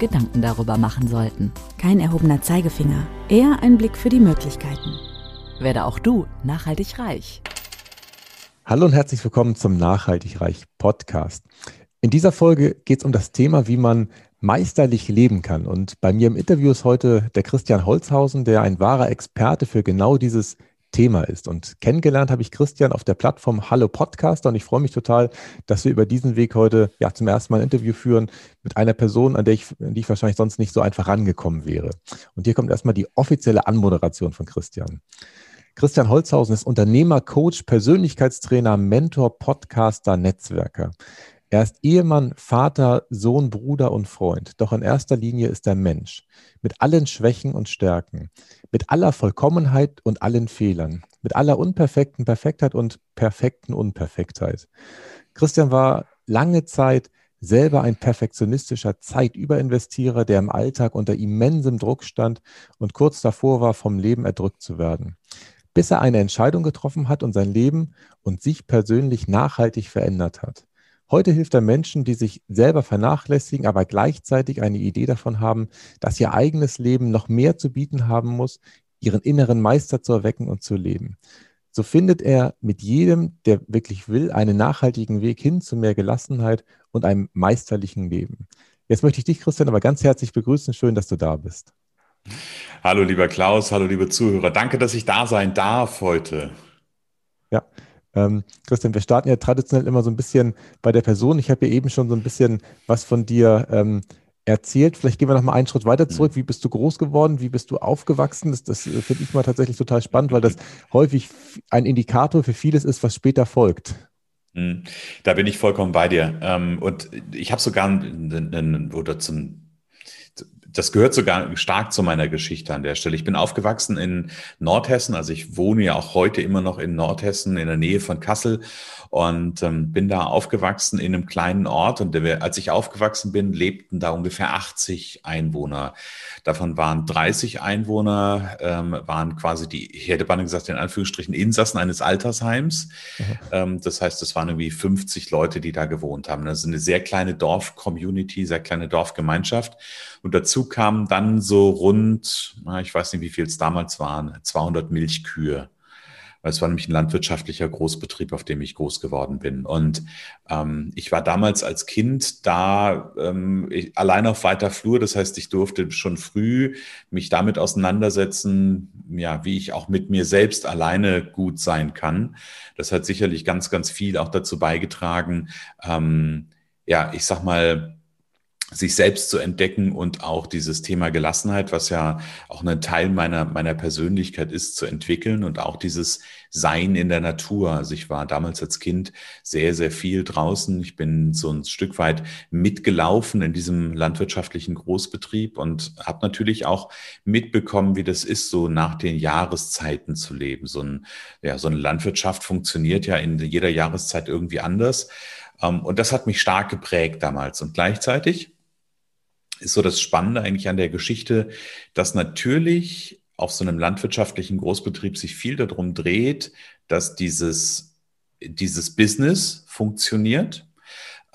Gedanken darüber machen sollten. Kein erhobener Zeigefinger, eher ein Blick für die Möglichkeiten. Werde auch du nachhaltig reich. Hallo und herzlich willkommen zum Nachhaltig Reich Podcast. In dieser Folge geht es um das Thema, wie man meisterlich leben kann. Und bei mir im Interview ist heute der Christian Holzhausen, der ein wahrer Experte für genau dieses Thema ist. Und kennengelernt habe ich Christian auf der Plattform Hallo Podcaster und ich freue mich total, dass wir über diesen Weg heute ja zum ersten Mal ein Interview führen mit einer Person, an der ich, an die ich wahrscheinlich sonst nicht so einfach rangekommen wäre. Und hier kommt erstmal die offizielle Anmoderation von Christian. Christian Holzhausen ist Unternehmer, Coach, Persönlichkeitstrainer, Mentor, Podcaster, Netzwerker. Er ist Ehemann, Vater, Sohn, Bruder und Freund. Doch in erster Linie ist er Mensch. Mit allen Schwächen und Stärken. Mit aller Vollkommenheit und allen Fehlern. Mit aller unperfekten Perfektheit und perfekten Unperfektheit. Christian war lange Zeit selber ein perfektionistischer Zeitüberinvestierer, der im Alltag unter immensem Druck stand und kurz davor war, vom Leben erdrückt zu werden. Bis er eine Entscheidung getroffen hat und sein Leben und sich persönlich nachhaltig verändert hat. Heute hilft er Menschen, die sich selber vernachlässigen, aber gleichzeitig eine Idee davon haben, dass ihr eigenes Leben noch mehr zu bieten haben muss, ihren inneren Meister zu erwecken und zu leben. So findet er mit jedem, der wirklich will, einen nachhaltigen Weg hin zu mehr Gelassenheit und einem meisterlichen Leben. Jetzt möchte ich dich, Christian, aber ganz herzlich begrüßen. Schön, dass du da bist. Hallo, lieber Klaus, hallo, liebe Zuhörer. Danke, dass ich da sein darf heute. Ja, ähm, Christian, wir starten ja traditionell immer so ein bisschen bei der Person. Ich habe ja eben schon so ein bisschen was von dir ähm, erzählt. Vielleicht gehen wir noch mal einen Schritt weiter zurück. Mhm. Wie bist du groß geworden? Wie bist du aufgewachsen? Das, das äh, finde ich mal tatsächlich total spannend, weil das häufig ein Indikator für vieles ist, was später folgt. Mhm. Da bin ich vollkommen bei dir. Ähm, und ich habe sogar oder zum das gehört sogar stark zu meiner Geschichte an der Stelle. Ich bin aufgewachsen in Nordhessen, also ich wohne ja auch heute immer noch in Nordhessen in der Nähe von Kassel und ähm, bin da aufgewachsen in einem kleinen Ort und der, als ich aufgewachsen bin, lebten da ungefähr 80 Einwohner. Davon waren 30 Einwohner, ähm, waren quasi die, ich hätte beinahe gesagt, in Anführungsstrichen Insassen eines Altersheims. Mhm. Ähm, das heißt, es waren irgendwie 50 Leute, die da gewohnt haben. Das ist eine sehr kleine Dorf-Community, sehr kleine Dorfgemeinschaft. Und dazu kamen dann so rund, ich weiß nicht, wie viel es damals waren, 200 Milchkühe es war nämlich ein landwirtschaftlicher Großbetrieb, auf dem ich groß geworden bin. Und ähm, ich war damals als Kind da ähm, ich, allein auf weiter Flur. Das heißt, ich durfte schon früh mich damit auseinandersetzen, ja, wie ich auch mit mir selbst alleine gut sein kann. Das hat sicherlich ganz, ganz viel auch dazu beigetragen, ähm, ja, ich sag mal, sich selbst zu entdecken und auch dieses Thema Gelassenheit, was ja auch ein Teil meiner, meiner Persönlichkeit ist, zu entwickeln und auch dieses Sein in der Natur. Also ich war damals als Kind sehr, sehr viel draußen. Ich bin so ein Stück weit mitgelaufen in diesem landwirtschaftlichen Großbetrieb und habe natürlich auch mitbekommen, wie das ist, so nach den Jahreszeiten zu leben. So, ein, ja, so eine Landwirtschaft funktioniert ja in jeder Jahreszeit irgendwie anders. Ähm, und das hat mich stark geprägt damals. Und gleichzeitig ist so das Spannende eigentlich an der Geschichte, dass natürlich auf so einem landwirtschaftlichen Großbetrieb sich viel darum dreht, dass dieses, dieses Business funktioniert.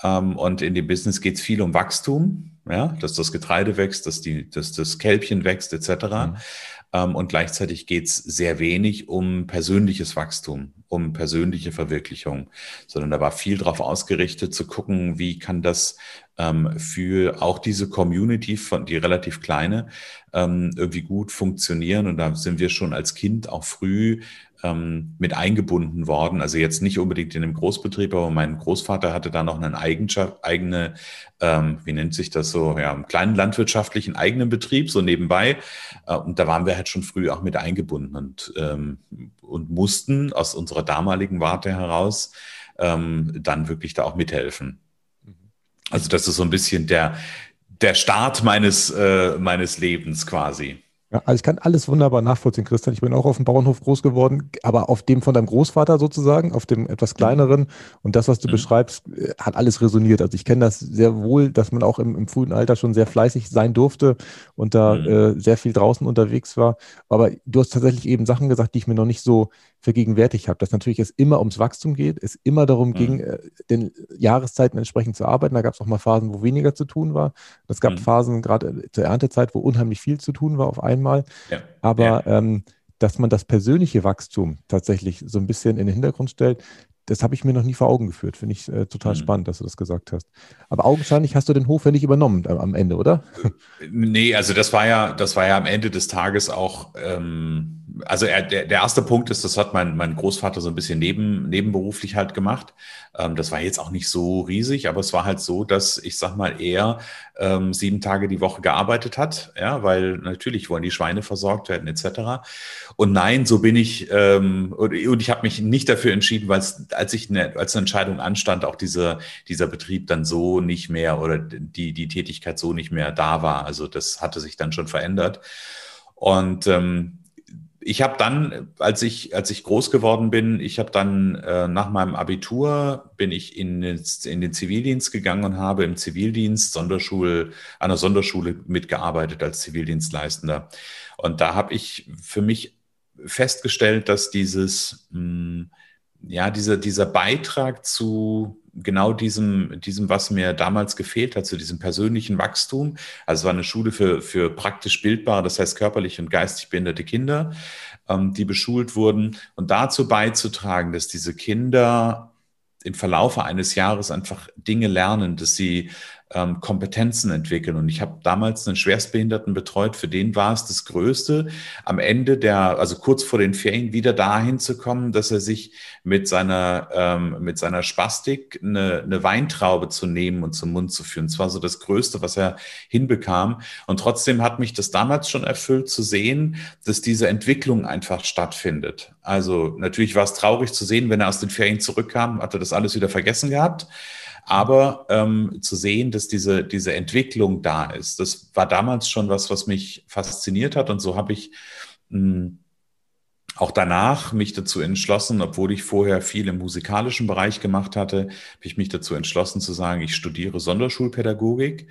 Ähm, und in dem Business geht es viel um Wachstum, ja, dass das Getreide wächst, dass, die, dass das Kälbchen wächst, etc. Mhm. Ähm, und gleichzeitig geht es sehr wenig um persönliches Wachstum, um persönliche Verwirklichung, sondern da war viel darauf ausgerichtet zu gucken, wie kann das ähm, für auch diese Community, von, die relativ kleine, ähm, irgendwie gut funktionieren. Und da sind wir schon als Kind auch früh ähm, mit eingebunden worden. Also jetzt nicht unbedingt in einem Großbetrieb, aber mein Großvater hatte da noch Eigenschaft, eigene, ähm, wie nennt sich das so, ja, einen kleinen landwirtschaftlichen eigenen Betrieb, so nebenbei. Äh, und da waren wir halt schon früh auch mit eingebunden und, ähm, und mussten aus unserer damaligen Warte heraus ähm, dann wirklich da auch mithelfen. Also das ist so ein bisschen der, der Start meines, äh, meines Lebens quasi. Ja, also ich kann alles wunderbar nachvollziehen, Christian. Ich bin auch auf dem Bauernhof groß geworden, aber auf dem von deinem Großvater sozusagen, auf dem etwas mhm. kleineren. Und das, was du mhm. beschreibst, äh, hat alles resoniert. Also ich kenne das sehr wohl, dass man auch im, im, frühen Alter schon sehr fleißig sein durfte und da mhm. äh, sehr viel draußen unterwegs war. Aber du hast tatsächlich eben Sachen gesagt, die ich mir noch nicht so vergegenwärtigt habe, dass natürlich es immer ums Wachstum geht, es immer darum mhm. ging, äh, den Jahreszeiten entsprechend zu arbeiten. Da gab es auch mal Phasen, wo weniger zu tun war. Es gab mhm. Phasen, gerade zur Erntezeit, wo unheimlich viel zu tun war auf einmal. Ja. Aber ja. Ähm, dass man das persönliche Wachstum tatsächlich so ein bisschen in den Hintergrund stellt, das habe ich mir noch nie vor Augen geführt. Finde ich äh, total mhm. spannend, dass du das gesagt hast. Aber augenscheinlich hast du den Hof ja nicht übernommen am, am Ende, oder? Nee, also das war ja, das war ja am Ende des Tages auch ähm, also er, der, der erste Punkt ist, das hat mein, mein Großvater so ein bisschen neben, nebenberuflich halt gemacht. Ähm, das war jetzt auch nicht so riesig, aber es war halt so, dass ich sag mal, er ähm, sieben Tage die Woche gearbeitet hat, ja, weil natürlich wollen die Schweine versorgt werden, etc. Und nein, so bin ich, ähm, und, und ich habe mich nicht dafür entschieden, weil als ich eine, als eine Entscheidung anstand, auch diese, dieser Betrieb dann so nicht mehr oder die, die Tätigkeit so nicht mehr da war. Also das hatte sich dann schon verändert. Und ähm, ich habe dann, als ich, als ich groß geworden bin, ich habe dann äh, nach meinem Abitur bin ich in, in den Zivildienst gegangen und habe im Zivildienst Sonderschule, einer Sonderschule mitgearbeitet als Zivildienstleistender. Und da habe ich für mich festgestellt, dass dieses, mh, hm, ja, dieser, dieser Beitrag zu genau diesem, diesem, was mir damals gefehlt hat, zu diesem persönlichen Wachstum. Also es war eine Schule für, für praktisch bildbare, das heißt körperlich und geistig behinderte Kinder, ähm, die beschult wurden. Und dazu beizutragen, dass diese Kinder im Verlaufe eines Jahres einfach Dinge lernen, dass sie ähm, Kompetenzen entwickeln. Und ich habe damals einen Schwerstbehinderten betreut, für den war es das Größte, am Ende der, also kurz vor den Ferien, wieder dahin zu kommen, dass er sich mit seiner, ähm, mit seiner Spastik eine, eine Weintraube zu nehmen und zum Mund zu führen. Das war so das Größte, was er hinbekam. Und trotzdem hat mich das damals schon erfüllt zu sehen, dass diese Entwicklung einfach stattfindet. Also natürlich war es traurig zu sehen, wenn er aus den Ferien zurückkam, hat er das alles wieder vergessen gehabt. Aber ähm, zu sehen, dass diese, diese Entwicklung da ist, das war damals schon was, was mich fasziniert hat. Und so habe ich hm, auch danach mich dazu entschlossen, obwohl ich vorher viel im musikalischen Bereich gemacht hatte, habe ich mich dazu entschlossen zu sagen, ich studiere Sonderschulpädagogik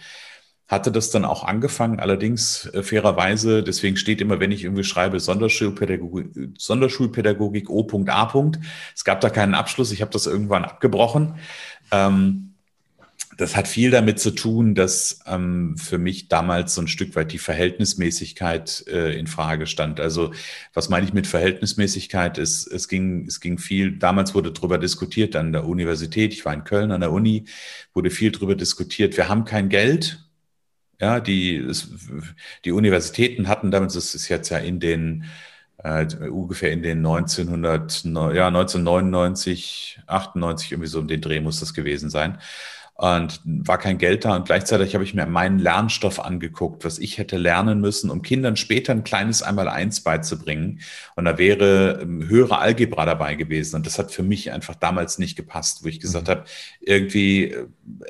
hatte das dann auch angefangen, allerdings äh, fairerweise, deswegen steht immer, wenn ich irgendwie schreibe, Sonderschulpädagogik, Sonderschulpädagogik O.A. Es gab da keinen Abschluss, ich habe das irgendwann abgebrochen. Ähm, das hat viel damit zu tun, dass ähm, für mich damals so ein Stück weit die Verhältnismäßigkeit äh, in Frage stand. Also was meine ich mit Verhältnismäßigkeit? Es, es, ging, es ging viel, damals wurde darüber diskutiert an der Universität, ich war in Köln an der Uni, wurde viel darüber diskutiert, wir haben kein Geld. Ja, die, es, die Universitäten hatten damals, das ist jetzt ja in den äh, ungefähr in den 1900, ja, 1999, 98, irgendwie so um den Dreh muss das gewesen sein und war kein Geld da. Und gleichzeitig habe ich mir meinen Lernstoff angeguckt, was ich hätte lernen müssen, um Kindern später ein kleines Einmal-Eins beizubringen. Und da wäre ähm, höhere Algebra dabei gewesen. Und das hat für mich einfach damals nicht gepasst, wo ich gesagt mhm. habe, irgendwie, äh,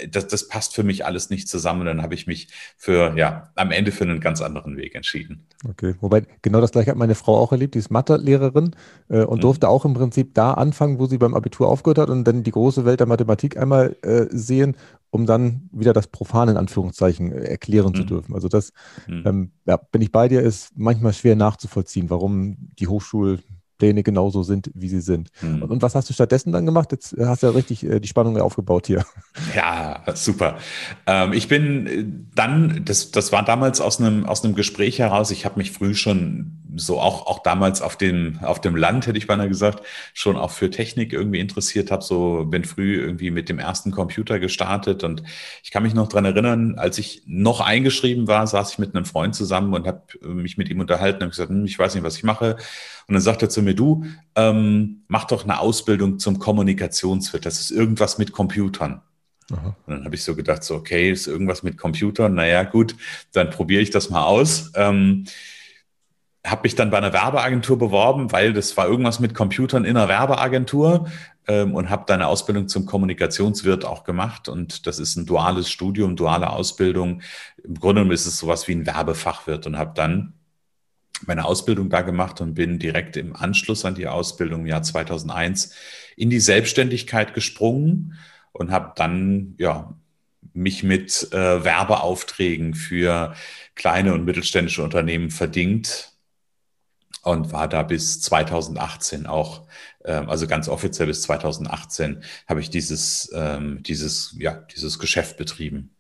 das, das passt für mich alles nicht zusammen. Und dann habe ich mich für, ja, am Ende für einen ganz anderen Weg entschieden. Okay, wobei genau das gleiche hat meine Frau auch erlebt, die ist Mathelehrerin äh, und mhm. durfte auch im Prinzip da anfangen, wo sie beim Abitur aufgehört hat und dann die große Welt der Mathematik einmal äh, sehen um dann wieder das Profane in Anführungszeichen äh, erklären mhm. zu dürfen. Also das, mhm. ähm, ja, bin ich bei dir, ist manchmal schwer nachzuvollziehen, warum die Hochschulpläne genauso sind, wie sie sind. Mhm. Und, und, was hast du stattdessen dann gemacht? Jetzt hast du ja richtig äh, die Spannung aufgebaut hier. Ja, super. Ähm, ich bin äh, dann, das, das war damals aus einem, aus einem Gespräch heraus, ich habe mich früh schon so auch, auch damals auf dem, auf dem Land, hätte ich beinahe gesagt, schon auch für Technik irgendwie interessiert habe. So bin früh irgendwie mit dem ersten Computer gestartet und ich kann mich noch dran erinnern, als ich noch eingeschrieben war, saß ich mit einem Freund zusammen und habe mich mit ihm unterhalten und gesagt, hm, ich weiß nicht, was ich mache. Und dann sagt er zu mir, du, ähm, mach doch eine Ausbildung zum Kommunikationswirt. Das ist irgendwas mit Computern. Aha. Und dann habe ich so gedacht, so, okay, ist irgendwas mit Computern. Naja, gut, dann probiere ich das mal aus. Ähm, habe mich dann bei einer Werbeagentur beworben, weil das war irgendwas mit Computern in einer Werbeagentur ähm, und habe dann eine Ausbildung zum Kommunikationswirt auch gemacht. Und das ist ein duales Studium, duale Ausbildung. Im Grunde genommen ist es sowas wie ein Werbefachwirt und habe dann meine Ausbildung da gemacht und bin direkt im Anschluss an die Ausbildung im Jahr 2001 in die Selbstständigkeit gesprungen und habe dann ja mich mit äh, Werbeaufträgen für kleine und mittelständische Unternehmen verdient und war da bis 2018 auch, ähm, also ganz offiziell bis 2018 habe ich dieses, ähm, dieses, ja, dieses Geschäft betrieben.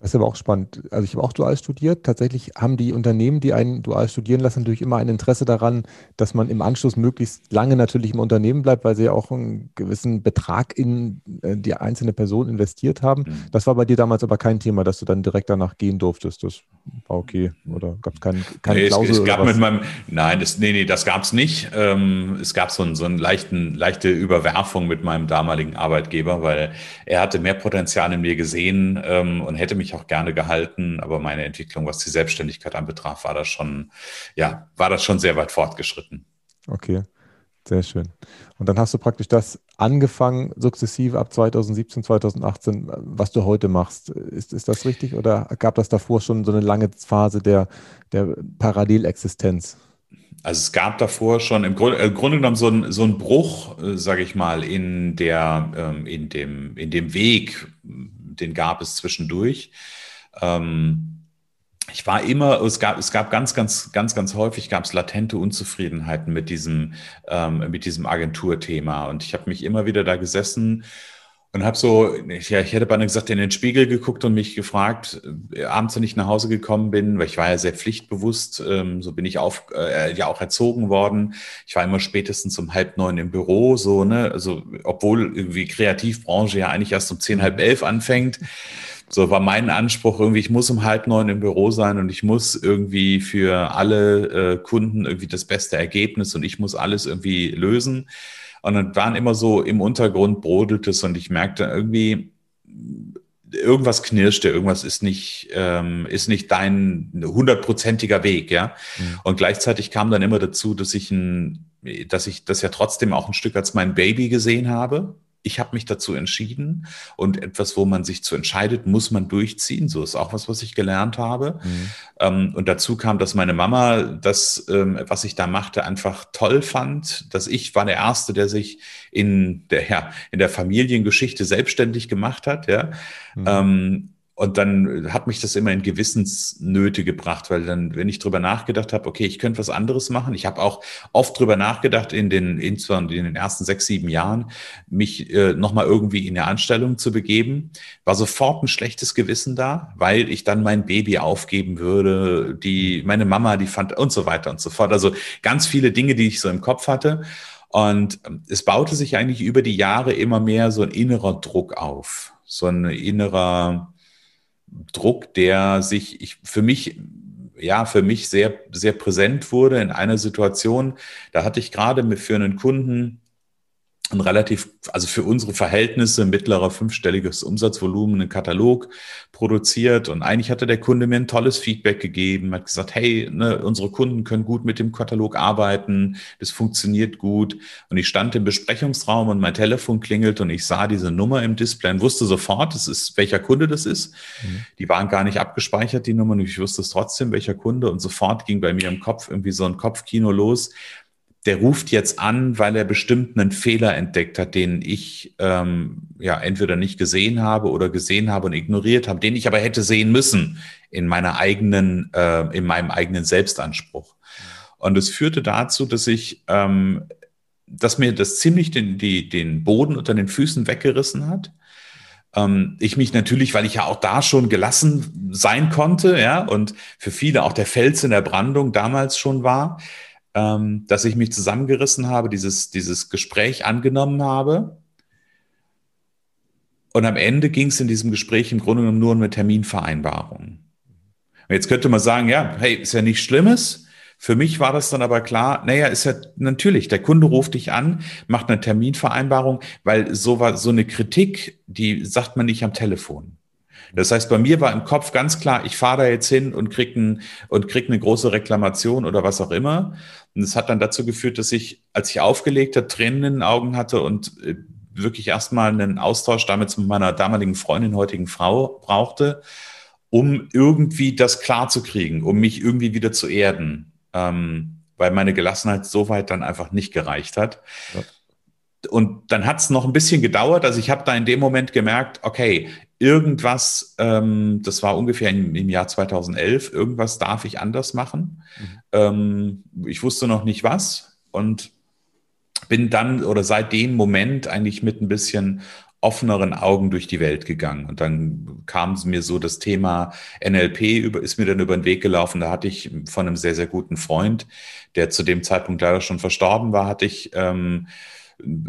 Das ist aber auch spannend. Also ich habe auch dual studiert. Tatsächlich haben die Unternehmen, die einen dual studieren lassen, natürlich immer ein Interesse daran, dass man im Anschluss möglichst lange natürlich im Unternehmen bleibt, weil sie ja auch einen gewissen Betrag in äh, die einzelne Person investiert haben. Mhm. Das war bei dir damals aber kein Thema, dass du dann direkt danach gehen durftest. Das war okay. Oder gab es kein, keine nee, Klausel? Es, es gab mit meinem, nein, das, nee, nee, das gab es nicht. Ähm, es gab so, ein, so eine leichten, leichte Überwerfung mit meinem damaligen Arbeitgeber, weil er hatte mehr Potenzial in mir gesehen ähm, und hätte mich mich auch gerne gehalten, aber meine Entwicklung, was die Selbstständigkeit anbetraf, war das schon, ja, war das schon sehr weit fortgeschritten. Okay, sehr schön. Und dann hast du praktisch das angefangen, sukzessive ab 2017, 2018, was du heute machst. Ist, ist das richtig oder gab das davor schon so eine lange Phase der, der Parallelexistenz? Also es gab davor schon im Grunde, im Grunde genommen so ein, so ein Bruch, äh, sage ich mal, in, der, ähm, in, dem, in dem Weg, den gab es zwischendurch. Ähm, ich war immer, es gab, es gab ganz, ganz, ganz, ganz häufig gab es latente Unzufriedenheiten mit diesem, ähm, mit diesem Agenturthema. Und ich habe mich immer wieder da gesessen und habe so, ja, ich hätte beinahe gesagt, in den Spiegel geguckt und mich gefragt, äh, abends, wenn ich nach Hause gekommen bin, weil ich war ja sehr pflichtbewusst, ähm, so bin ich auf, äh, ja auch erzogen worden. Ich war immer spätestens um halb neun im Büro, so, ne, also, obwohl irgendwie Kreativbranche ja eigentlich erst um zehn, halb elf anfängt. So war mein Anspruch irgendwie, ich muss um halb neun im Büro sein und ich muss irgendwie für alle äh, Kunden irgendwie das beste Ergebnis und ich muss alles irgendwie lösen. Und dann waren immer so im Untergrund brodelt es und ich merkte irgendwie, irgendwas knirschte, irgendwas ist nicht, ähm, ist nicht dein hundertprozentiger Weg, ja. Mhm. Und gleichzeitig kam dann immer dazu, dass ich ein, dass ich das ja trotzdem auch ein Stück als mein Baby gesehen habe ich habe mich dazu entschieden und etwas, wo man sich zu entscheidet, muss man durchziehen. So ist auch was, was ich gelernt habe. Mhm. Ähm, und dazu kam, dass meine Mama das, ähm, was ich da machte, einfach toll fand. Dass ich war der Erste, der sich in der, ja, in der Familiengeschichte selbstständig gemacht hat. Ja. Mhm. Ähm, und dann hat mich das immer in Gewissensnöte gebracht, weil dann, wenn ich drüber nachgedacht habe, okay, ich könnte was anderes machen. Ich habe auch oft drüber nachgedacht, in den, in den ersten sechs, sieben Jahren, mich äh, nochmal irgendwie in eine Anstellung zu begeben. War sofort ein schlechtes Gewissen da, weil ich dann mein Baby aufgeben würde, die, meine Mama, die fand und so weiter und so fort. Also ganz viele Dinge, die ich so im Kopf hatte. Und ähm, es baute sich eigentlich über die Jahre immer mehr so ein innerer Druck auf. So ein innerer, Druck, der sich ich, für mich ja, für mich sehr, sehr präsent wurde in einer Situation. Da hatte ich gerade für einen Kunden ein relativ, also für unsere Verhältnisse mittlerer fünfstelliges Umsatzvolumen, einen Katalog produziert. Und eigentlich hatte der Kunde mir ein tolles Feedback gegeben, hat gesagt, hey, ne, unsere Kunden können gut mit dem Katalog arbeiten, das funktioniert gut. Und ich stand im Besprechungsraum und mein Telefon klingelt und ich sah diese Nummer im Display und wusste sofort, das ist, welcher Kunde das ist. Mhm. Die waren gar nicht abgespeichert, die Nummer, und ich wusste es trotzdem, welcher Kunde. Und sofort ging bei mir im Kopf irgendwie so ein Kopfkino los der ruft jetzt an, weil er bestimmt einen Fehler entdeckt hat, den ich ähm, ja entweder nicht gesehen habe oder gesehen habe und ignoriert habe, den ich aber hätte sehen müssen in meiner eigenen, äh, in meinem eigenen Selbstanspruch. Und es führte dazu, dass ich, ähm, dass mir das ziemlich den, die, den Boden unter den Füßen weggerissen hat. Ähm, ich mich natürlich, weil ich ja auch da schon gelassen sein konnte, ja, und für viele auch der Fels in der Brandung damals schon war, ähm, dass ich mich zusammengerissen habe, dieses, dieses Gespräch angenommen habe. Und am Ende ging es in diesem Gespräch im Grunde genommen nur um eine Terminvereinbarung. Und jetzt könnte man sagen, ja, hey, ist ja nichts Schlimmes. Für mich war das dann aber klar, naja, ist ja natürlich, der Kunde ruft dich an, macht eine Terminvereinbarung, weil so war so eine Kritik, die sagt man nicht am Telefon. Das heißt, bei mir war im Kopf ganz klar, ich fahre da jetzt hin und krieg, ein, und krieg eine große Reklamation oder was auch immer. Und es hat dann dazu geführt, dass ich, als ich aufgelegt habe, Tränen in den Augen hatte und äh, wirklich erstmal einen Austausch damit mit meiner damaligen Freundin, heutigen Frau brauchte, um irgendwie das klarzukriegen, um mich irgendwie wieder zu erden. Ähm, weil meine Gelassenheit so weit dann einfach nicht gereicht hat. Ja. Und dann hat es noch ein bisschen gedauert. Also ich habe da in dem Moment gemerkt, okay, irgendwas, ähm, das war ungefähr im, im, Jahr 2011, irgendwas darf ich anders machen. Mhm. Ähm, ich wusste noch nicht was und bin dann oder seit dem Moment eigentlich mit ein bisschen offeneren Augen durch die Welt gegangen. Und dann kam mir so, das Thema NLP über, ist mir dann über den Weg gelaufen. Da hatte ich von einem sehr, sehr guten Freund, der zu dem Zeitpunkt leider schon verstorben war, hatte ich ähm,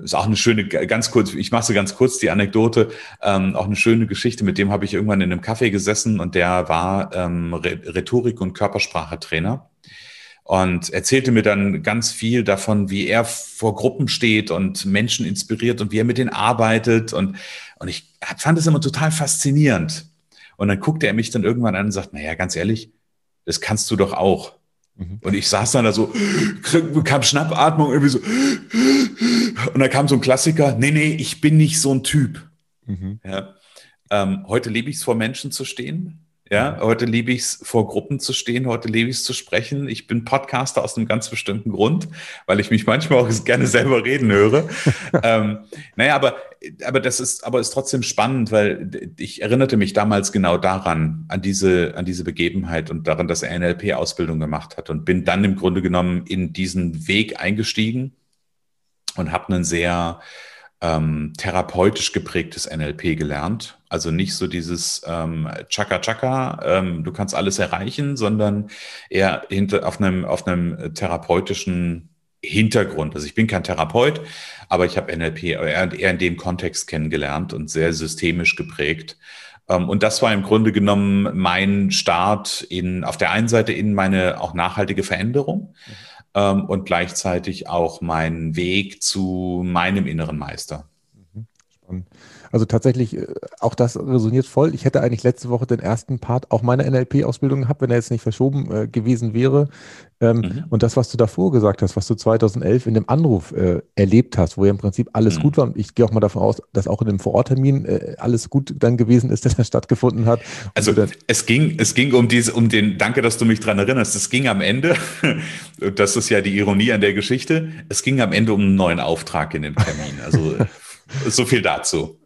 ist auch eine schöne, ganz kurz, ich mache so ganz kurz die Anekdote, ähm, auch eine schöne Geschichte, mit dem habe ich irgendwann in einem Café gesessen und der war ähm, Rhetorik- und Körpersprachetrainer und erzählte mir dann ganz viel davon, wie er vor Gruppen steht und Menschen inspiriert und wie er mit denen arbeitet und, und ich fand es immer total faszinierend. Und dann guckte er mich dann irgendwann an und sagt, naja, ganz ehrlich, das kannst du doch auch. Mhm. Und ich saß dann da so, kam Schnappatmung, irgendwie so. Und da kam so ein Klassiker, nee, nee, ich bin nicht so ein Typ. Mhm. Ja. Ähm, heute liebe ich es, vor Menschen zu stehen. Ja, heute liebe ich es, vor Gruppen zu stehen, heute liebe ich es zu sprechen. Ich bin Podcaster aus einem ganz bestimmten Grund, weil ich mich manchmal auch gerne selber reden höre. ähm, naja, aber, aber das ist, aber ist trotzdem spannend, weil ich erinnerte mich damals genau daran, an diese, an diese Begebenheit und daran, dass er NLP-Ausbildung gemacht hat und bin dann im Grunde genommen in diesen Weg eingestiegen und habe einen sehr ähm, therapeutisch geprägtes NLP gelernt. Also nicht so dieses ähm, Chaka Chaka, ähm, du kannst alles erreichen, sondern eher hinter, auf, einem, auf einem therapeutischen Hintergrund. Also ich bin kein Therapeut, aber ich habe NLP eher, eher in dem Kontext kennengelernt und sehr systemisch geprägt. Ähm, und das war im Grunde genommen mein Start in, auf der einen Seite in meine auch nachhaltige Veränderung. Mhm ähm, und gleichzeitig auch meinen Weg zu meinem inneren Meister. Mhm. Spannend. Also tatsächlich, äh, auch das resoniert voll. Ich hätte eigentlich letzte Woche den ersten Part auch meiner NLP-Ausbildung gehabt, wenn er jetzt nicht verschoben äh, gewesen wäre. Ähm, mhm. Und das, was du davor gesagt hast, was du 2011 in dem Anruf äh, erlebt hast, wo ja im Prinzip alles mhm. gut war. Und ich gehe auch mal davon aus, dass auch in dem Vororttermin äh, alles gut dann gewesen ist, der da stattgefunden hat. Also es ging, es ging um diese, um den, danke, dass du mich dran erinnerst. Es ging am Ende, das ist ja die Ironie an der Geschichte, es ging am Ende um einen neuen Auftrag in dem Termin. Also so viel dazu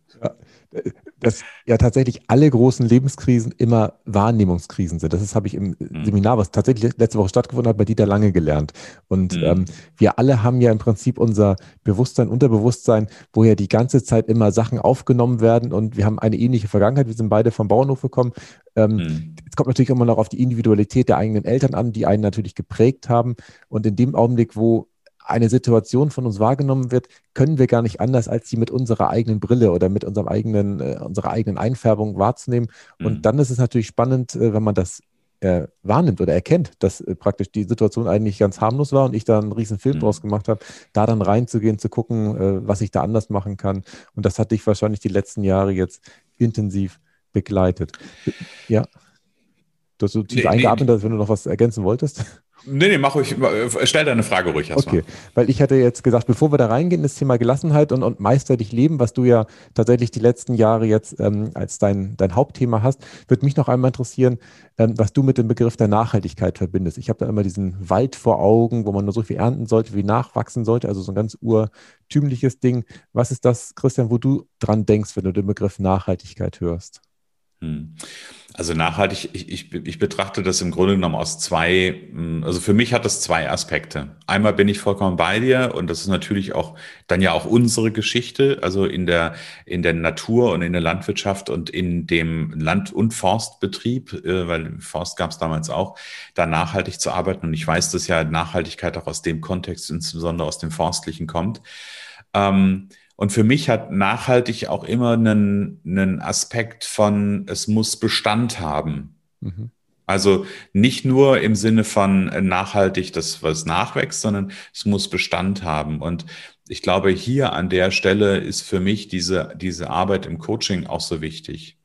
dass ja tatsächlich alle großen Lebenskrisen immer Wahrnehmungskrisen sind. Das habe ich im mhm. Seminar, was tatsächlich letzte Woche stattgefunden hat, bei Dieter Lange gelernt. Und mhm. ähm, wir alle haben ja im Prinzip unser Bewusstsein, Unterbewusstsein, wo ja die ganze Zeit immer Sachen aufgenommen werden und wir haben eine ähnliche Vergangenheit. Wir sind beide vom Bauernhof gekommen. Ähm, mhm. Es kommt natürlich immer noch auf die Individualität der eigenen Eltern an, die einen natürlich geprägt haben. Und in dem Augenblick, wo eine Situation von uns wahrgenommen wird, können wir gar nicht anders, als sie mit unserer eigenen Brille oder mit unserem eigenen, äh, unserer eigenen Einfärbung wahrzunehmen. Mhm. Und dann ist es natürlich spannend, äh, wenn man das äh, wahrnimmt oder erkennt, dass äh, praktisch die Situation eigentlich ganz harmlos war und ich da einen riesen Film mhm. draus gemacht habe, da dann reinzugehen, zu gucken, äh, was ich da anders machen kann. Und das hat dich wahrscheinlich die letzten Jahre jetzt intensiv begleitet. Ja. Du hast so tief nee, eingeatmet, nee. wenn du noch was ergänzen wolltest. Nee, nee, mach ruhig, stell deine Frage ruhig erstmal. Okay, weil ich hatte jetzt gesagt, bevor wir da reingehen, das Thema Gelassenheit und, und meisterlich Leben, was du ja tatsächlich die letzten Jahre jetzt ähm, als dein, dein Hauptthema hast, würde mich noch einmal interessieren, ähm, was du mit dem Begriff der Nachhaltigkeit verbindest. Ich habe da immer diesen Wald vor Augen, wo man nur so viel ernten sollte, wie nachwachsen sollte, also so ein ganz urtümliches Ding. Was ist das, Christian, wo du dran denkst, wenn du den Begriff Nachhaltigkeit hörst? Hm. Also nachhaltig, ich, ich, ich betrachte das im Grunde genommen aus zwei, hm, also für mich hat das zwei Aspekte. Einmal bin ich vollkommen bei dir und das ist natürlich auch dann ja auch unsere Geschichte, also in der, in der Natur und in der Landwirtschaft und in dem Land- und Forstbetrieb, äh, weil Forst gab es damals auch, da nachhaltig zu arbeiten. Und ich weiß, dass ja Nachhaltigkeit auch aus dem Kontext, insbesondere aus dem Forstlichen kommt. Ähm, und für mich hat nachhaltig auch immer einen, einen Aspekt von, es muss Bestand haben. Mhm. Also nicht nur im Sinne von nachhaltig, dass was nachwächst, sondern es muss Bestand haben. Und ich glaube, hier an der Stelle ist für mich diese, diese Arbeit im Coaching auch so wichtig.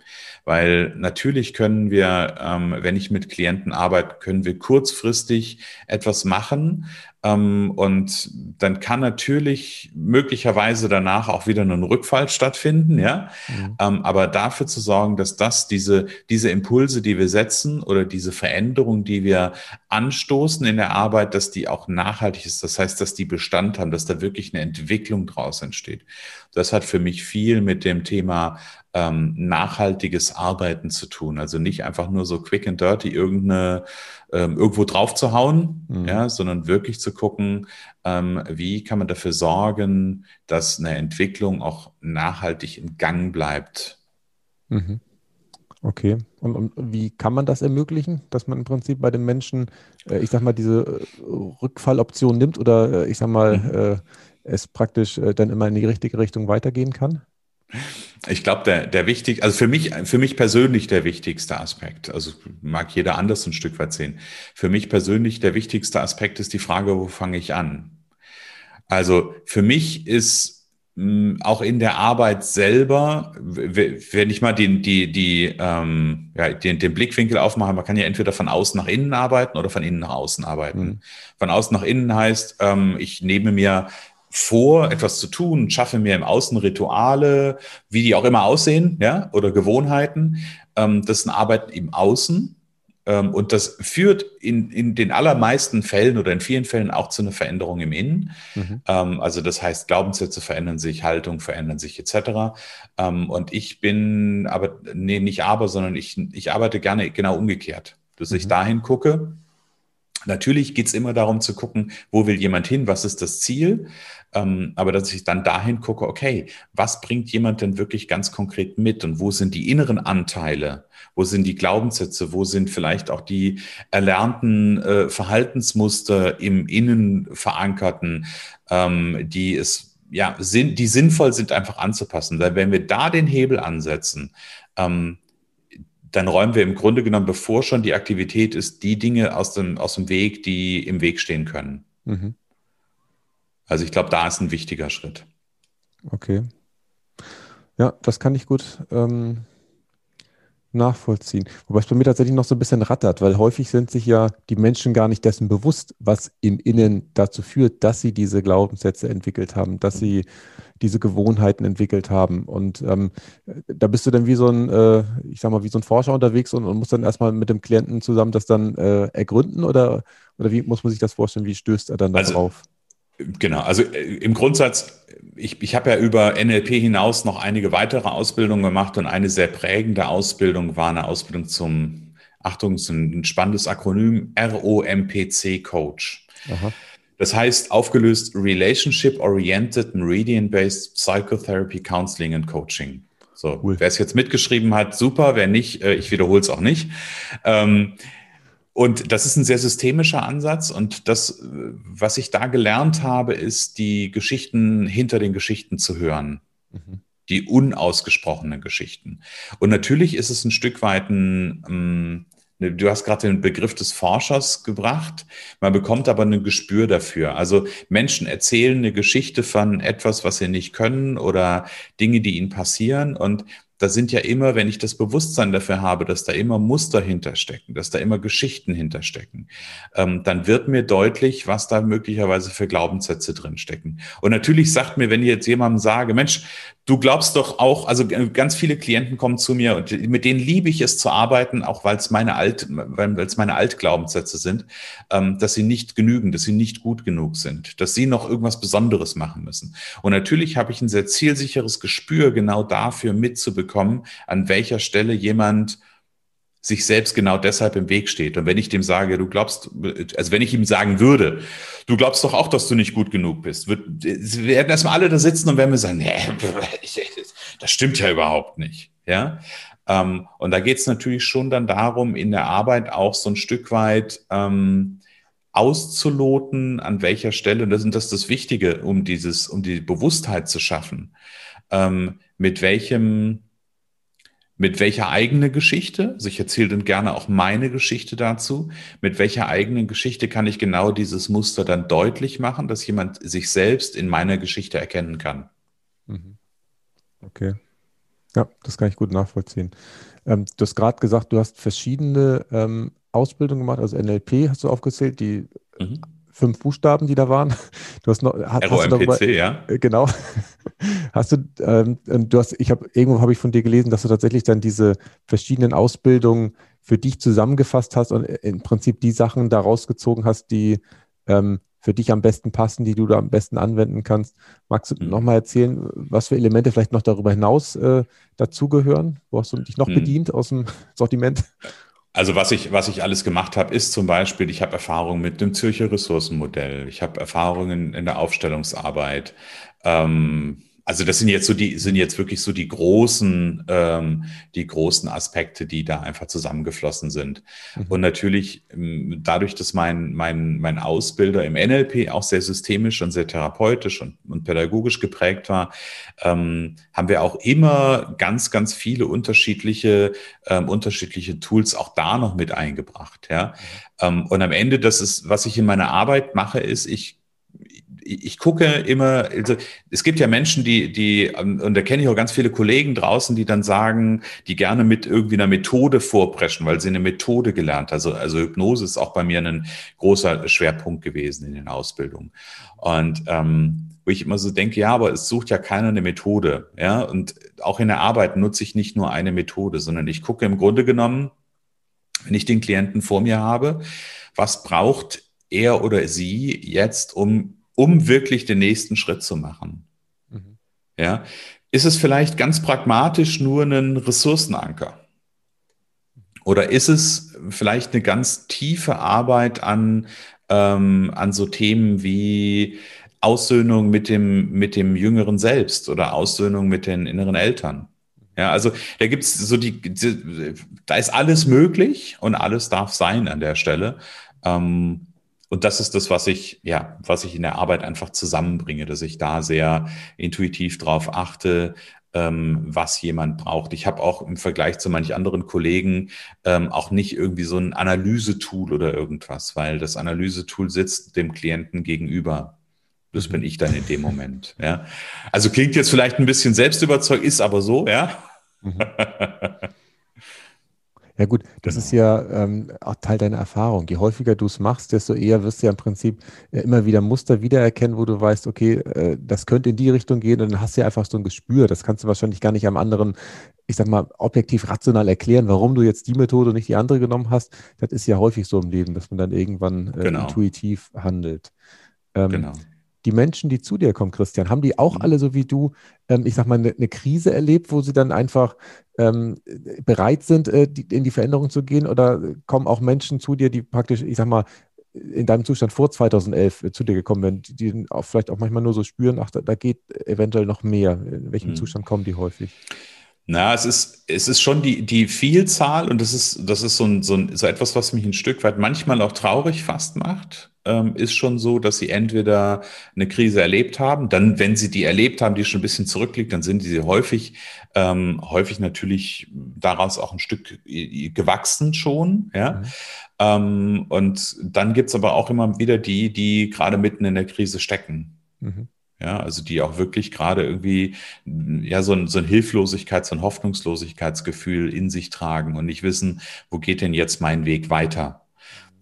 Weil natürlich können wir, ähm, wenn ich mit Klienten arbeite, können wir kurzfristig etwas machen, und dann kann natürlich möglicherweise danach auch wieder ein Rückfall stattfinden, ja. Mhm. Ähm, aber dafür zu sorgen, dass das, diese, diese Impulse, die wir setzen oder diese Veränderung, die wir anstoßen in der Arbeit, dass die auch nachhaltig ist. Das heißt, dass die Bestand haben, dass da wirklich eine Entwicklung draus entsteht. Das hat für mich viel mit dem Thema ähm, nachhaltiges Arbeiten zu tun. Also nicht einfach nur so quick and dirty irgendeine ähm, irgendwo drauf zu hauen, mhm. ja, sondern wirklich zu gucken, ähm, wie kann man dafür sorgen, dass eine Entwicklung auch nachhaltig im Gang bleibt. Mhm. Okay. Und, und, wie kann man das ermöglichen, dass man im Prinzip bei den Menschen, äh, ich sag mal, diese äh, Rückfalloption nimmt oder äh, ich sag mal, mhm. Äh, es praktisch äh, dann immer in die richtige Richtung weitergehen kann? Ich glaube, der, der wichtig, also für mich, für mich persönlich der wichtigste Aspekt, also mag jeder anders ein Stück weit sehen. Für mich persönlich der wichtigste Aspekt ist die Frage, wo fange ich an? Also für mich ist mh, hm, auch in der Arbeit selber, wenn ich mal den, die, die, ähm, ja, den, den Blickwinkel aufmache, man kann ja entweder von außen nach innen arbeiten oder von innen nach außen arbeiten. Mhm. Von außen nach innen heißt, ähm, ich nehme mir vor, etwas zu tun, schaffe mir im Außen Rituale, wie die auch immer aussehen, ja, oder Gewohnheiten. Ähm, das ist ein Arbeiten im Außen. Ähm, und das führt in, in den allermeisten Fällen oder in vielen Fällen auch zu einer Veränderung im Innen. Mhm. Ähm, also das heißt, Glaubenssätze verändern sich, Haltung verändern sich etc. Ähm, und ich bin aber, nee, nicht aber, sondern ich, ich arbeite gerne genau umgekehrt. Dass mhm. ich dahin gucke, Natürlich geht es immer darum zu gucken, wo will jemand hin, was ist das Ziel, ähm, aber dass ich dann dahin gucke, okay, was bringt jemand denn wirklich ganz konkret mit und wo sind die inneren Anteile, wo sind die Glaubenssätze, wo sind vielleicht auch die erlernten äh, Verhaltensmuster im Innen verankerten, ähm, die es ja, sind, die sinnvoll sind, einfach anzupassen. Weil wenn wir da den Hebel ansetzen, ähm, dann räumen wir im Grunde genommen, bevor schon die Aktivität ist, die Dinge aus dem, aus dem Weg, die im Weg stehen können. Mhm. Also ich glaube, da ist ein wichtiger Schritt. Okay. Ja, das kann ich gut ähm, nachvollziehen. Wobei es bei mir tatsächlich noch so ein bisschen rattert, weil häufig sind sich ja die Menschen gar nicht dessen bewusst, was im Innen dazu führt, dass sie diese Glaubenssätze entwickelt haben, dass sie diese Gewohnheiten entwickelt haben. Und ähm, da bist du dann wie so ein, äh, ich sag mal, wie so ein Forscher unterwegs und, und musst dann erstmal mit dem Klienten zusammen das dann äh, ergründen oder, oder wie muss man sich das vorstellen? Wie stößt er dann also, darauf? Genau, also äh, im Grundsatz, ich, ich habe ja über NLP hinaus noch einige weitere Ausbildungen gemacht und eine sehr prägende Ausbildung war eine Ausbildung zum, Achtung, ist ein spannendes Akronym, ROMPC Coach. Aha. Das heißt, aufgelöst Relationship Oriented Meridian-Based Psychotherapy Counseling and Coaching. So, cool. wer es jetzt mitgeschrieben hat, super. Wer nicht, äh, ich wiederhole es auch nicht. Ähm, und das ist ein sehr systemischer Ansatz. Und das, was ich da gelernt habe, ist, die Geschichten hinter den Geschichten zu hören. Mhm. Die unausgesprochenen Geschichten. Und natürlich ist es ein Stück weit ein, ähm, ne, Du hast gerade den Begriff des Forschers gebracht. Man bekommt aber ein Gespür dafür. Also Menschen erzählen eine Geschichte von etwas, was sie nicht können oder Dinge, die ihnen passieren. Und da sind ja immer, wenn ich das Bewusstsein dafür habe, dass da immer Muster hinterstecken, dass da immer Geschichten hinterstecken, ähm, dann wird mir deutlich, was da möglicherweise für Glaubenssätze drinstecken. Und natürlich sagt mir, wenn ich jetzt jemandem sage, Mensch, Du glaubst doch auch, also ganz viele Klienten kommen zu mir und mit denen liebe ich es zu arbeiten, auch weil es meine Alt, weil es meine Altglaubenssätze sind, ähm, dass sie nicht genügen, dass sie nicht gut genug sind, dass sie noch irgendwas Besonderes machen müssen. Und natürlich habe ich ein sehr zielsicheres Gespür genau dafür mitzubekommen, an welcher Stelle jemand sich selbst genau deshalb im Weg steht. Und wenn ich dem sage, du glaubst, also wenn ich ihm sagen würde, du glaubst doch auch, dass du nicht gut genug bist, wird, werden erstmal alle da sitzen und werden mir sagen, nee, das stimmt ja überhaupt nicht. Ja. Ähm, und da geht es natürlich schon dann darum, in der Arbeit auch so ein Stück weit ähm, auszuloten, an welcher Stelle, und das ist das, das Wichtige, um dieses, um die Bewusstheit zu schaffen, ähm, mit welchem mit welcher eigenen Geschichte, also ich erzähle dann gerne auch meine Geschichte dazu, mit welcher eigenen Geschichte kann ich genau dieses Muster dann deutlich machen, dass jemand sich selbst in meiner Geschichte erkennen kann. Mhm. Okay. Ja, das kann ich gut nachvollziehen. Ähm, du hast gerade gesagt, du hast verschiedene ähm, Ausbildungen gemacht, also NLP hast du aufgezählt, die mhm. Fünf Buchstaben, die da waren. Du hast noch hast, ROMPC, hast du darüber, ja. Äh, genau. hast du, ähm, du hast, ich habe irgendwo habe ich von dir gelesen, dass du tatsächlich dann diese verschiedenen Ausbildungen für dich zusammengefasst hast und im Prinzip die Sachen da rausgezogen hast, die ähm, für dich am besten passen, die du da am besten anwenden kannst. Magst du mhm. nochmal erzählen, was für Elemente vielleicht noch darüber hinaus äh, dazugehören? Wo hast du dich noch mhm. bedient aus dem Sortiment? Also was ich, was ich alles gemacht habe, ist zum Beispiel, ich habe Erfahrung mit dem Zürcher Ressourcenmodell, ich habe Erfahrungen in der Aufstellungsarbeit, ähm, also das sind jetzt so die, sind jetzt wirklich so die großen, ähm, die großen Aspekte, die da einfach zusammengeflossen sind. Mhm. Und natürlich ähm, dadurch, dass mein, mein, mein Ausbilder im NLP auch sehr systemisch und sehr therapeutisch und, und pädagogisch geprägt war, ähm, haben wir auch immer ganz, ganz viele unterschiedliche, ähm, unterschiedliche Tools auch da noch mit eingebracht. Ja. Mhm. Ähm, und am Ende, das ist, was ich in meiner Arbeit mache, ist, ich ich gucke immer, also es gibt ja Menschen, die, die, ähm, und da kenne ich auch ganz viele Kollegen draußen, die dann sagen, die gerne mit irgendwie einer Methode vorpreschen, weil sie eine Methode gelernt. Also, also Hypnose ist auch bei mir ein großer Schwerpunkt gewesen in den Ausbildungen. Und ähm, wo ich immer so denke, ja, aber es sucht ja keiner eine Methode. Ja, und auch in der Arbeit nutze ich nicht nur eine Methode, sondern ich gucke im Grunde genommen, wenn ich den Klienten vor mir habe, was braucht er oder sie jetzt, um um wirklich den nächsten Schritt zu machen. Mhm. Ja, ist es vielleicht ganz pragmatisch nur ein Ressourcenanker? Oder ist es vielleicht eine ganz tiefe Arbeit an, ähm, an so Themen wie Aussöhnung mit dem, mit dem jüngeren Selbst oder Aussöhnung mit den inneren Eltern? Ja, also da gibt's so die, die, da ist alles möglich und alles darf sein an der Stelle. Ähm, und das ist das, was ich, ja, was ich in der Arbeit einfach zusammenbringe, dass ich da sehr intuitiv drauf achte, ähm, was jemand braucht. Ich habe auch im Vergleich zu manch anderen Kollegen ähm, auch nicht irgendwie so ein Analysetool oder irgendwas, weil das Analysetool sitzt dem Klienten gegenüber. Das bin ich dann in dem Moment. Ja. Also klingt jetzt vielleicht ein bisschen selbstüberzeugt, ist aber so, ja. Mhm. Ja gut, das ist ja ähm, auch Teil deiner Erfahrung. Je häufiger du es machst, desto eher wirst du ja im Prinzip äh, immer wieder Muster wiedererkennen, wo du weißt, okay, äh, das könnte in die Richtung gehen und dann hast du ja einfach so ein Gespür. Das kannst du wahrscheinlich gar nicht am anderen, ich sag mal, objektiv rational erklären, warum du jetzt die Methode und nicht die andere genommen hast. Das ist ja häufig so im Leben, dass man dann irgendwann äh, genau. intuitiv handelt. Ähm, genau die Menschen, die zu dir kommen, Christian, haben die auch mhm. alle so wie du, ähm, ich sag mal, eine, eine, Krise erlebt, wo sie dann einfach ähm, bereit sind, äh, die, in die Veränderung zu gehen? Oder kommen auch Menschen zu dir, die praktisch, ich sag mal, in deinem Zustand vor 2011 äh, zu dir gekommen werden, die, die auch vielleicht auch manchmal nur so spüren, ach, da, da geht eventuell noch mehr. In welchem mhm. Zustand kommen die häufig? Na, es ist, es ist schon die, die Vielzahl und das ist, das ist so, ein, so, ein, so etwas, was mich ein Stück weit manchmal auch traurig fast macht ähm, ist schon so, dass sie entweder eine Krise erlebt haben, dann, wenn sie die erlebt haben, die schon ein bisschen zurückliegt, dann sind sie häufig, ähm, häufig natürlich daraus auch ein Stück gewachsen schon, ja. Mhm. Ähm, und dann gibt's aber auch immer wieder die, die gerade mitten in der Krise stecken. Mhm. Ja, also die auch wirklich gerade irgendwie ja so ein, so ein Hilflosigkeit, so ein Hoffnungslosigkeitsgefühl in sich tragen und nicht wissen, wo geht denn jetzt mein Weg weiter?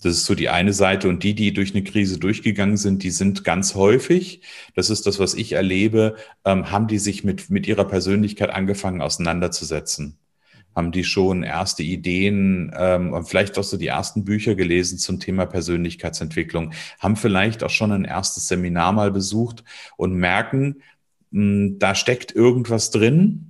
Das ist so die eine Seite. Und die, die durch eine Krise durchgegangen sind, die sind ganz häufig, das ist das, was ich erlebe, ähm, haben die sich mit, mit ihrer Persönlichkeit angefangen auseinanderzusetzen. Haben die schon erste Ideen, ähm, vielleicht auch so die ersten Bücher gelesen zum Thema Persönlichkeitsentwicklung, haben vielleicht auch schon ein erstes Seminar mal besucht und merken, mh, hm, da steckt irgendwas drin,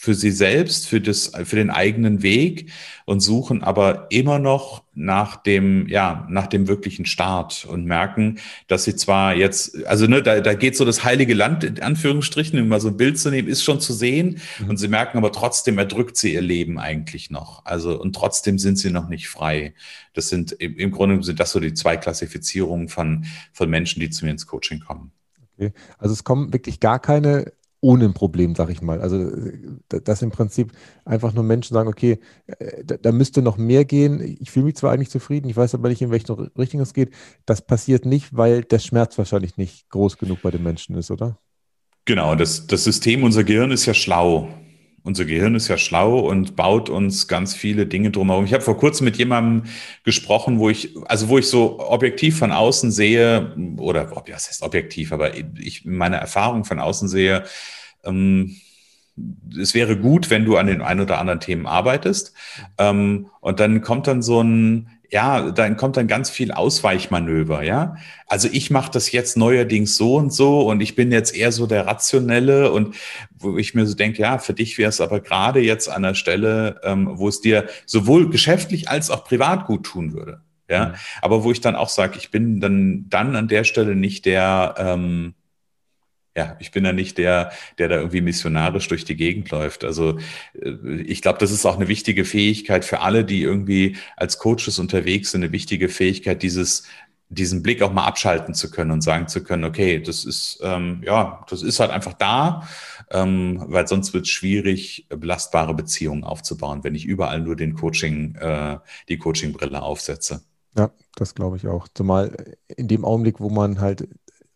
für sie selbst, für, das, für den eigenen Weg und suchen aber immer noch nach dem, ja, nach dem wirklichen Start und merken, dass sie zwar jetzt, also ne, da, da geht so das heilige Land, in Anführungsstrichen, um mal so ein Bild zu nehmen, ist schon zu sehen mhm. und sie merken aber trotzdem erdrückt sie ihr Leben eigentlich noch. Also und trotzdem sind sie noch nicht frei. Das sind im, im Grunde sind das so die zwei Klassifizierungen von, von Menschen, die zu mir ins Coaching kommen. Okay. Also es kommen wirklich gar keine ohne ein Problem, sag ich mal. Also, dass im Prinzip einfach nur Menschen sagen, okay, äh, da, da müsste noch mehr gehen. Ich fühle mich zwar eigentlich zufrieden, ich weiß aber nicht, in welche Richtung es geht. Das passiert nicht, weil der Schmerz wahrscheinlich nicht groß genug bei den Menschen ist, oder? Genau, das, das System, unser Gehirn ist ja schlau. Unser Gehirn ist ja schlau und baut uns ganz viele Dinge drumherum. Ich habe vor kurzem mit jemandem gesprochen, wo ich, also wo ich so objektiv von außen sehe, oder ob ja, das heißt objektiv, aber ich meine Erfahrung von außen sehe, ähm, es wäre gut, wenn du an den ein oder anderen Themen arbeitest. Ähm, und dann kommt dann so ein, ja, dann kommt dann ganz viel Ausweichmanöver, ja. Also ich mache das jetzt neuerdings so und so und ich bin jetzt eher so der Rationelle und wo ich mir so denke, ja, für dich wäre es aber gerade jetzt an der Stelle, ähm, wo es dir sowohl geschäftlich als auch privat gut tun würde. Ja, mhm. aber wo ich dann auch sage, ich bin dann, dann an der Stelle nicht der, ähm, ja, ich bin ja nicht der, der da irgendwie missionarisch durch die Gegend läuft. Also äh, ich glaube, das ist auch eine wichtige Fähigkeit für alle, die irgendwie als Coaches unterwegs sind, eine wichtige Fähigkeit, dieses diesen Blick auch mal abschalten zu können und sagen zu können, okay, das ist ähm, ja, das ist halt einfach da, ähm, weil sonst wird es schwierig, belastbare Beziehungen aufzubauen, wenn ich überall nur den Coaching, äh, die Coaching-Brille aufsetze. Ja, das glaube ich auch. Zumal in dem Augenblick, wo man halt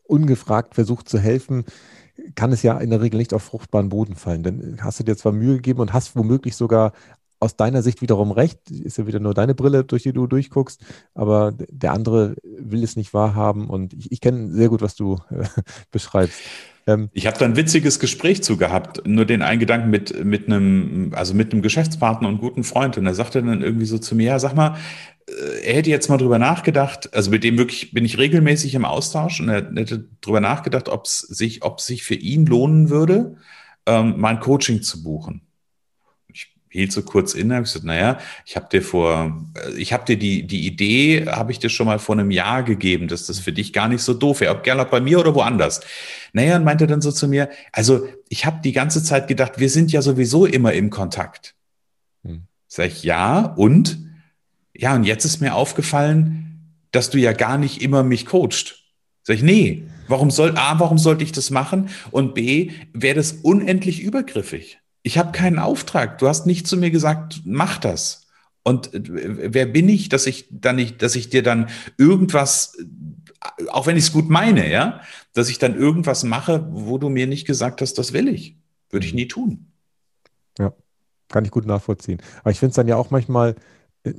ungefragt versucht zu helfen, kann es ja in der Regel nicht auf fruchtbaren Boden fallen. Denn hast du dir zwar Mühe gegeben und hast womöglich sogar aus deiner Sicht wiederum recht, ist ja wieder nur deine Brille, durch die du durchguckst, aber der andere will es nicht wahrhaben und ich, ich kenne sehr gut, was du äh, beschreibst. Ähm, ich habe da ein witziges Gespräch zu gehabt, nur den einen Gedanken mit, mit einem, also mit einem Geschäftspartner und guten Freund und er sagte dann irgendwie so zu mir, ja, sag mal, er hätte jetzt mal drüber nachgedacht, also mit dem wirklich bin ich regelmäßig im Austausch und er hätte drüber nachgedacht, ob es sich, ob sich für ihn lohnen würde, ähm, mal ein Coaching zu buchen. Ich hielt so kurz inne, ich gesagt, naja, ich habe dir vor, äh, ich habe dir die, die Idee, habe ich dir schon mal vor einem Jahr gegeben, dass das für dich gar nicht so doof wäre, ob gerne auch bei mir oder woanders. Naja, und meinte dann so zu mir, also ich habe die ganze Zeit gedacht, wir sind ja sowieso immer im Kontakt. Hm. Sag ich, ja, und? Ja, und jetzt ist mir aufgefallen, dass du ja gar nicht immer mich coacht. Sag ich, nee, warum soll, A, warum sollte ich das machen? Und B, wäre das unendlich übergriffig. Ich habe keinen Auftrag. Du hast nicht zu mir gesagt, mach das. Und äh, wer bin ich, dass ich dann nicht, dass ich dir dann irgendwas, auch wenn ich es gut meine, ja, dass ich dann irgendwas mache, wo du mir nicht gesagt hast, das will ich. Würde ich nie tun. Ja, kann ich gut nachvollziehen. Aber ich finde es dann ja auch manchmal äh,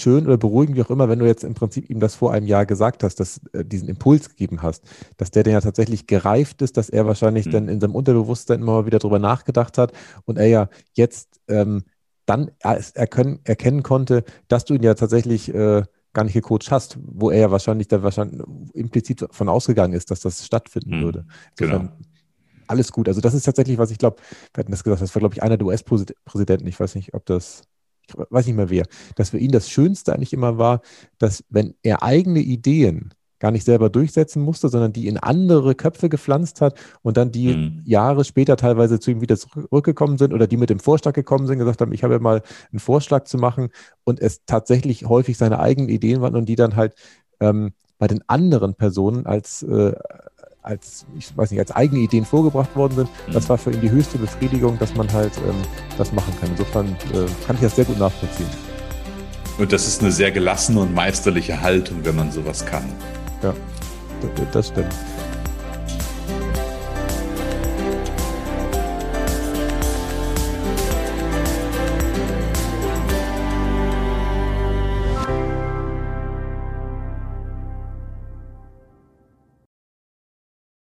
schön oder beruhigend, wie auch immer, wenn du jetzt im Prinzip ihm das vor einem Jahr gesagt hast, dass äh, diesen Impuls gegeben hast, dass der dann ja tatsächlich gereift ist, dass er wahrscheinlich mhm. dann in seinem Unterbewusstsein immer mal wieder drüber nachgedacht hat und er ja jetzt ähm, dann erkennen, erkennen konnte, dass du ihn ja tatsächlich äh, gar nicht gecoacht hast, wo er ja wahrscheinlich da wahrscheinlich implizit davon ausgegangen ist, dass das stattfinden mhm. würde. Insofern, genau. Alles gut. Also das ist tatsächlich, was ich glaube, wir hatten das gesagt, das war, glaube ich, einer der US-Präsidenten. Ich weiß nicht, ob das ich weiß nicht mehr wer, dass für ihn das Schönste eigentlich immer war, dass wenn er eigene Ideen gar nicht selber durchsetzen musste, sondern die in andere Köpfe gepflanzt hat und dann die mhm. Jahre später teilweise zu ihm wieder zurückgekommen sind oder die mit dem Vorschlag gekommen sind, gesagt haben, ich habe ja mal einen Vorschlag zu machen und es tatsächlich häufig seine eigenen Ideen waren und die dann halt ähm, bei den anderen Personen als äh, als, ich weiß nicht, als eigene Ideen vorgebracht worden sind. Das mhm. war für ihn die höchste Befriedigung, dass man halt ähm, das machen kann. Insofern äh, kann ich das sehr gut nachvollziehen. Und das ist eine sehr gelassene und meisterliche Haltung, wenn man sowas kann. Ja, das stimmt.